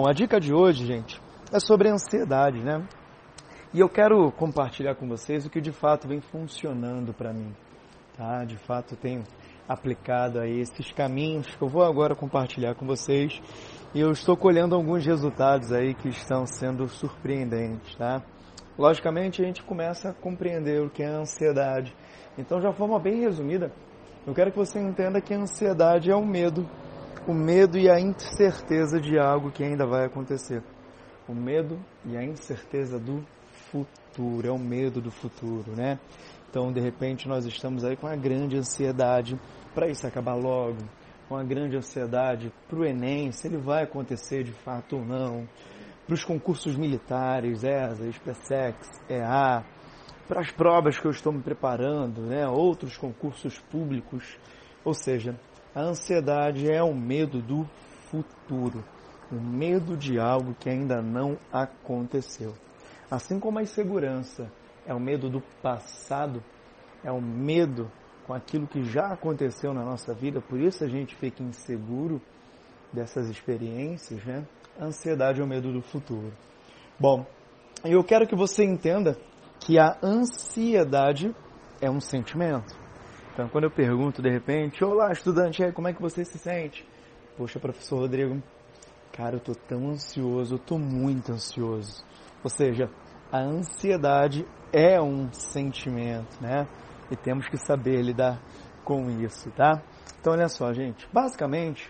Bom, a dica de hoje, gente, é sobre ansiedade, né? E eu quero compartilhar com vocês o que de fato vem funcionando para mim, tá? De fato tenho aplicado aí esses caminhos que eu vou agora compartilhar com vocês e eu estou colhendo alguns resultados aí que estão sendo surpreendentes, tá? Logicamente a gente começa a compreender o que é a ansiedade. Então, de forma bem resumida, eu quero que você entenda que a ansiedade é o medo o medo e a incerteza de algo que ainda vai acontecer. O medo e a incerteza do futuro, é o medo do futuro, né? Então, de repente, nós estamos aí com uma grande ansiedade para isso acabar logo, com uma grande ansiedade para o Enem, se ele vai acontecer de fato ou não, para os concursos militares, ESA, SpaceX, EA, para as provas que eu estou me preparando, né? outros concursos públicos, ou seja, a ansiedade é o medo do futuro, o medo de algo que ainda não aconteceu. Assim como a insegurança é o medo do passado, é o medo com aquilo que já aconteceu na nossa vida, por isso a gente fica inseguro dessas experiências, né? A ansiedade é o medo do futuro. Bom, eu quero que você entenda que a ansiedade é um sentimento. Então, quando eu pergunto de repente, olá estudante, como é que você se sente? Poxa, professor Rodrigo, cara, eu tô tão ansioso, eu tô muito ansioso. Ou seja, a ansiedade é um sentimento, né? E temos que saber lidar com isso, tá? Então, olha só, gente. Basicamente,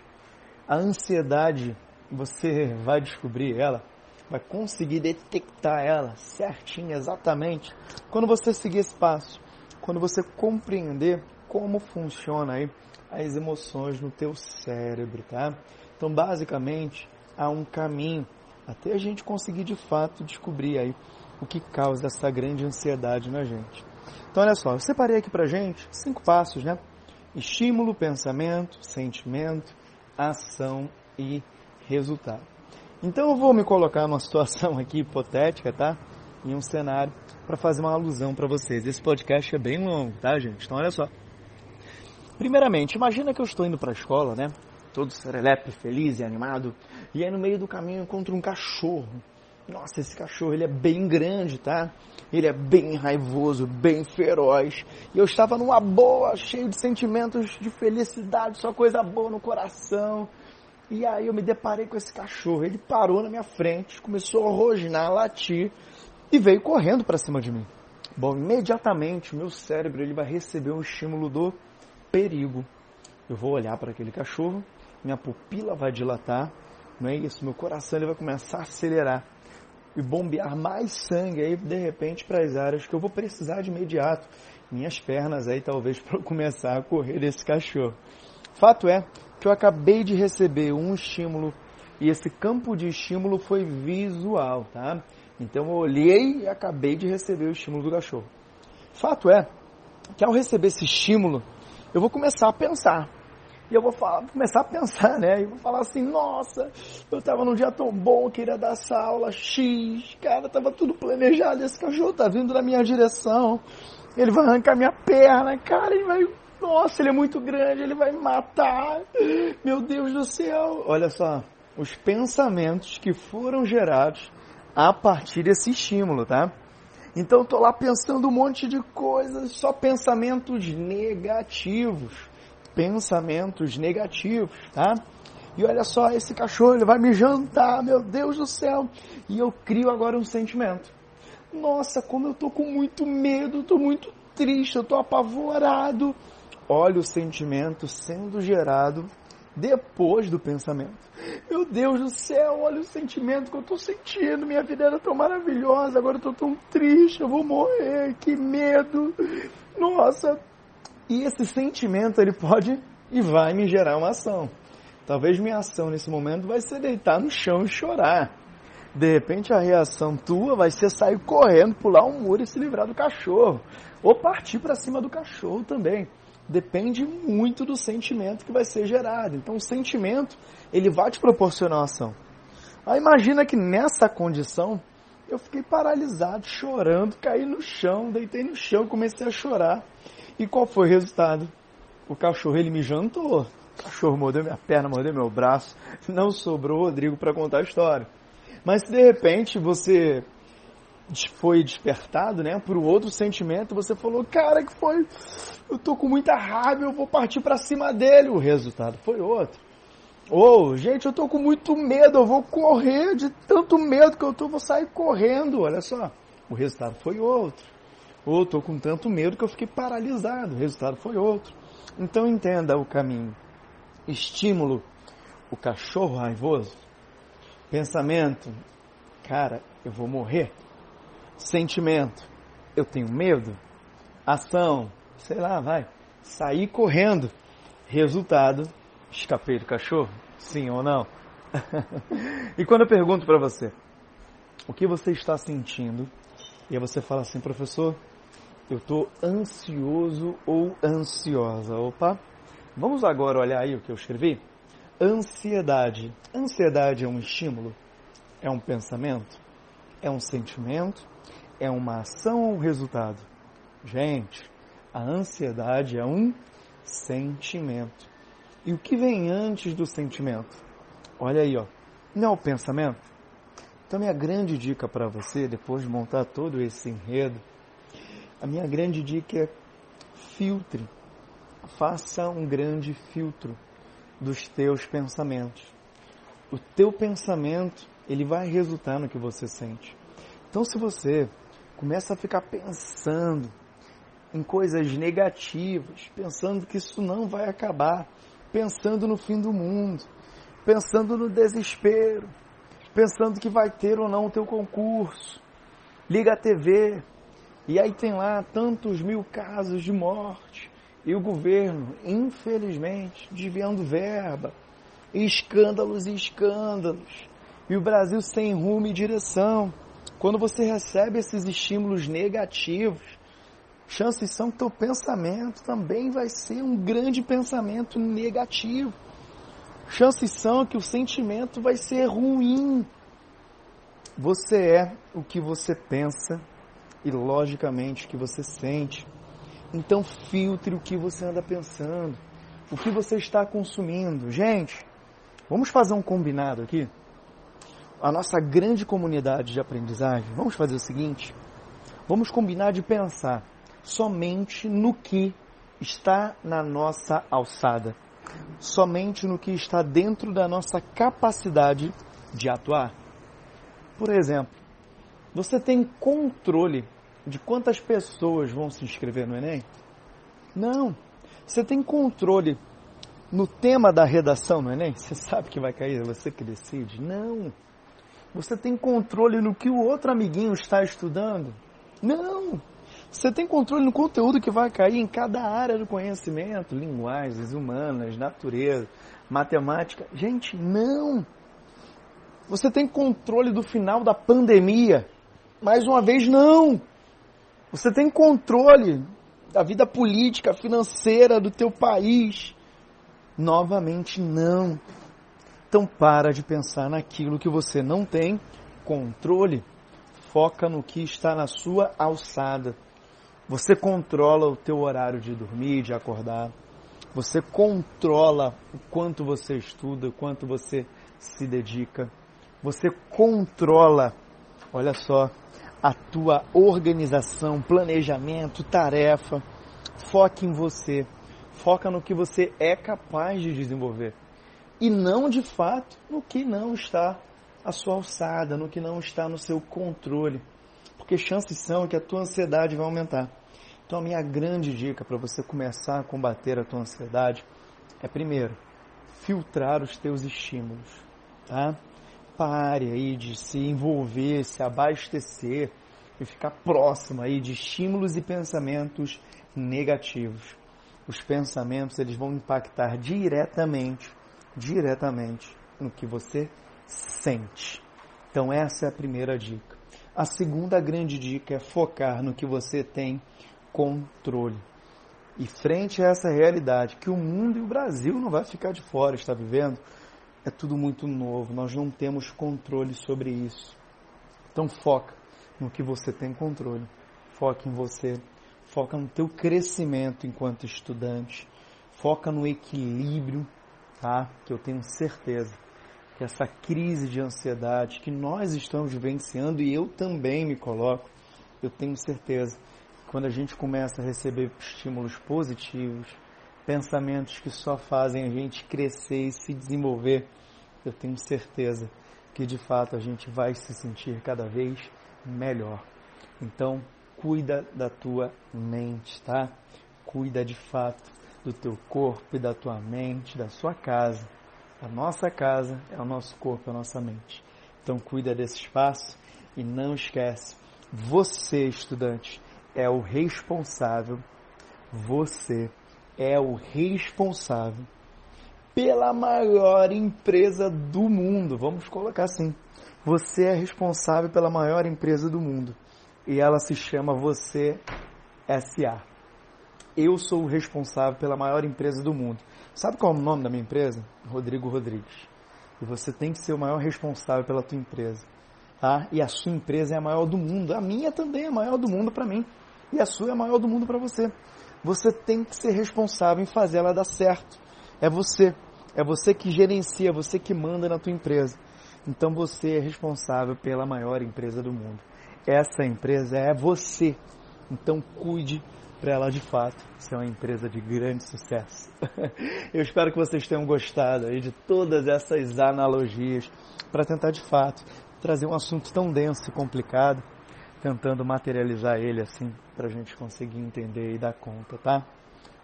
a ansiedade, você vai descobrir ela, vai conseguir detectar ela certinho, exatamente, quando você seguir esse passo, quando você compreender como funciona aí as emoções no teu cérebro, tá? Então, basicamente, há um caminho até a gente conseguir de fato descobrir aí o que causa essa grande ansiedade na gente. Então, olha só, eu separei aqui pra gente cinco passos, né? Estímulo, pensamento, sentimento, ação e resultado. Então, eu vou me colocar numa situação aqui hipotética, tá? Em um cenário para fazer uma alusão para vocês. Esse podcast é bem longo, tá, gente? Então, olha só. Primeiramente, imagina que eu estou indo para a escola, né? Todo serelepe, feliz e animado. E aí no meio do caminho eu encontro um cachorro. Nossa, esse cachorro ele é bem grande, tá? Ele é bem raivoso, bem feroz. E eu estava numa boa, cheio de sentimentos de felicidade, só coisa boa no coração. E aí eu me deparei com esse cachorro. Ele parou na minha frente, começou a rosnar, latir e veio correndo para cima de mim. Bom, imediatamente o meu cérebro ele vai receber um estímulo do perigo. Eu vou olhar para aquele cachorro, minha pupila vai dilatar, não é isso? Meu coração ele vai começar a acelerar e bombear mais sangue aí de repente para as áreas que eu vou precisar de imediato. Minhas pernas aí talvez para começar a correr desse cachorro. Fato é que eu acabei de receber um estímulo e esse campo de estímulo foi visual, tá? Então eu olhei e acabei de receber o estímulo do cachorro. Fato é que ao receber esse estímulo, eu vou começar a pensar. E eu vou falar, começar a pensar, né? E vou falar assim, nossa, eu tava num dia tão bom, queria dar essa aula X, cara, tava tudo planejado, esse cachorro tá vindo na minha direção, ele vai arrancar minha perna, cara, ele vai, nossa, ele é muito grande, ele vai me matar, meu Deus do céu. Olha só, os pensamentos que foram gerados a partir desse estímulo, tá? Então estou lá pensando um monte de coisas, só pensamentos negativos. Pensamentos negativos, tá? E olha só, esse cachorro ele vai me jantar, meu Deus do céu. E eu crio agora um sentimento. Nossa, como eu tô com muito medo, tô muito triste, eu tô apavorado. Olha o sentimento sendo gerado depois do pensamento. Meu Deus do céu, olha o sentimento que eu estou sentindo. Minha vida era tão maravilhosa, agora estou tão triste, eu vou morrer, que medo. Nossa! E esse sentimento ele pode e vai me gerar uma ação. Talvez minha ação nesse momento vai ser deitar no chão e chorar. De repente a reação tua vai ser sair correndo, pular um muro e se livrar do cachorro. Ou partir para cima do cachorro também depende muito do sentimento que vai ser gerado. Então, o sentimento, ele vai te proporcionar uma ação. Aí, imagina que nessa condição, eu fiquei paralisado, chorando, caí no chão, deitei no chão, comecei a chorar. E qual foi o resultado? O cachorro, ele me jantou. O cachorro mordeu minha perna, mordeu meu braço. Não sobrou Rodrigo para contar a história. Mas se de repente você foi despertado, né, por outro sentimento, você falou, cara, que foi, eu tô com muita raiva, eu vou partir para cima dele. O resultado foi outro. Ou, oh, gente, eu tô com muito medo, eu vou correr de tanto medo que eu tô, vou sair correndo, olha só. O resultado foi outro. Ou tô com tanto medo que eu fiquei paralisado, o resultado foi outro. Então entenda o caminho. Estímulo, o cachorro raivoso. Pensamento, cara, eu vou morrer. Sentimento, eu tenho medo. Ação, sei lá, vai, sair correndo. Resultado, escapei do cachorro? Sim ou não? e quando eu pergunto para você, o que você está sentindo? E aí você fala assim, professor, eu estou ansioso ou ansiosa. Opa, vamos agora olhar aí o que eu escrevi? Ansiedade. Ansiedade é um estímulo? É um pensamento? É um sentimento? É uma ação ou um resultado? Gente, a ansiedade é um sentimento. E o que vem antes do sentimento? Olha aí, ó. Não é o pensamento? Então, minha grande dica para você, depois de montar todo esse enredo, a minha grande dica é filtre. Faça um grande filtro dos teus pensamentos. O teu pensamento, ele vai resultar no que você sente. Então, se você começa a ficar pensando em coisas negativas, pensando que isso não vai acabar, pensando no fim do mundo, pensando no desespero, pensando que vai ter ou não o teu concurso. Liga a TV e aí tem lá tantos mil casos de morte e o governo, infelizmente, desviando verba, escândalos e escândalos, e o Brasil sem rumo e direção. Quando você recebe esses estímulos negativos, chances são que teu pensamento também vai ser um grande pensamento negativo. Chances são que o sentimento vai ser ruim. Você é o que você pensa e, logicamente, o que você sente. Então, filtre o que você anda pensando, o que você está consumindo. Gente, vamos fazer um combinado aqui? A nossa grande comunidade de aprendizagem, vamos fazer o seguinte: vamos combinar de pensar somente no que está na nossa alçada, somente no que está dentro da nossa capacidade de atuar. Por exemplo, você tem controle de quantas pessoas vão se inscrever no Enem? Não. Você tem controle no tema da redação no Enem? Você sabe que vai cair, você que decide? Não. Você tem controle no que o outro amiguinho está estudando? Não! Você tem controle no conteúdo que vai cair em cada área do conhecimento, linguagens, humanas, natureza, matemática. Gente, não! Você tem controle do final da pandemia? Mais uma vez, não! Você tem controle da vida política, financeira do teu país? Novamente, não. Então para de pensar naquilo que você não tem controle. Foca no que está na sua alçada. Você controla o teu horário de dormir, de acordar. Você controla o quanto você estuda, o quanto você se dedica. Você controla, olha só, a tua organização, planejamento, tarefa. Foque em você. Foca no que você é capaz de desenvolver e não de fato no que não está à sua alçada, no que não está no seu controle. Porque chances são que a tua ansiedade vai aumentar. Então a minha grande dica para você começar a combater a tua ansiedade é primeiro, filtrar os teus estímulos, tá? Pare aí de se envolver, se abastecer e ficar próximo aí de estímulos e pensamentos negativos. Os pensamentos eles vão impactar diretamente diretamente no que você sente. Então, essa é a primeira dica. A segunda grande dica é focar no que você tem controle. E frente a essa realidade que o mundo e o Brasil não vai ficar de fora, está vivendo, é tudo muito novo, nós não temos controle sobre isso. Então foca no que você tem controle. Foca em você, foca no teu crescimento enquanto estudante, foca no equilíbrio tá? Que eu tenho certeza que essa crise de ansiedade que nós estamos vivenciando e eu também me coloco, eu tenho certeza que quando a gente começa a receber estímulos positivos, pensamentos que só fazem a gente crescer e se desenvolver, eu tenho certeza que de fato a gente vai se sentir cada vez melhor. Então, cuida da tua mente, tá? Cuida de fato do teu corpo e da tua mente, da sua casa. A nossa casa é o nosso corpo, é a nossa mente. Então, cuida desse espaço e não esquece, você, estudante, é o responsável, você é o responsável pela maior empresa do mundo. Vamos colocar assim. Você é responsável pela maior empresa do mundo. E ela se chama Você SA. Eu sou o responsável pela maior empresa do mundo. Sabe qual é o nome da minha empresa? Rodrigo Rodrigues. E você tem que ser o maior responsável pela tua empresa. Tá? E a sua empresa é a maior do mundo. A minha também é a maior do mundo para mim. E a sua é a maior do mundo para você. Você tem que ser responsável em fazer ela dar certo. É você. É você que gerencia, você que manda na tua empresa. Então você é responsável pela maior empresa do mundo. Essa empresa é você. Então cuide para ela de fato ser uma empresa de grande sucesso. Eu espero que vocês tenham gostado aí de todas essas analogias para tentar de fato trazer um assunto tão denso e complicado, tentando materializar ele assim para a gente conseguir entender e dar conta, tá?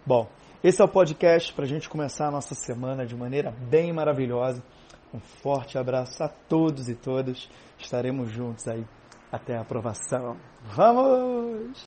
Bom, esse é o podcast para a gente começar a nossa semana de maneira bem maravilhosa. Um forte abraço a todos e todas. Estaremos juntos aí até a aprovação. Vamos!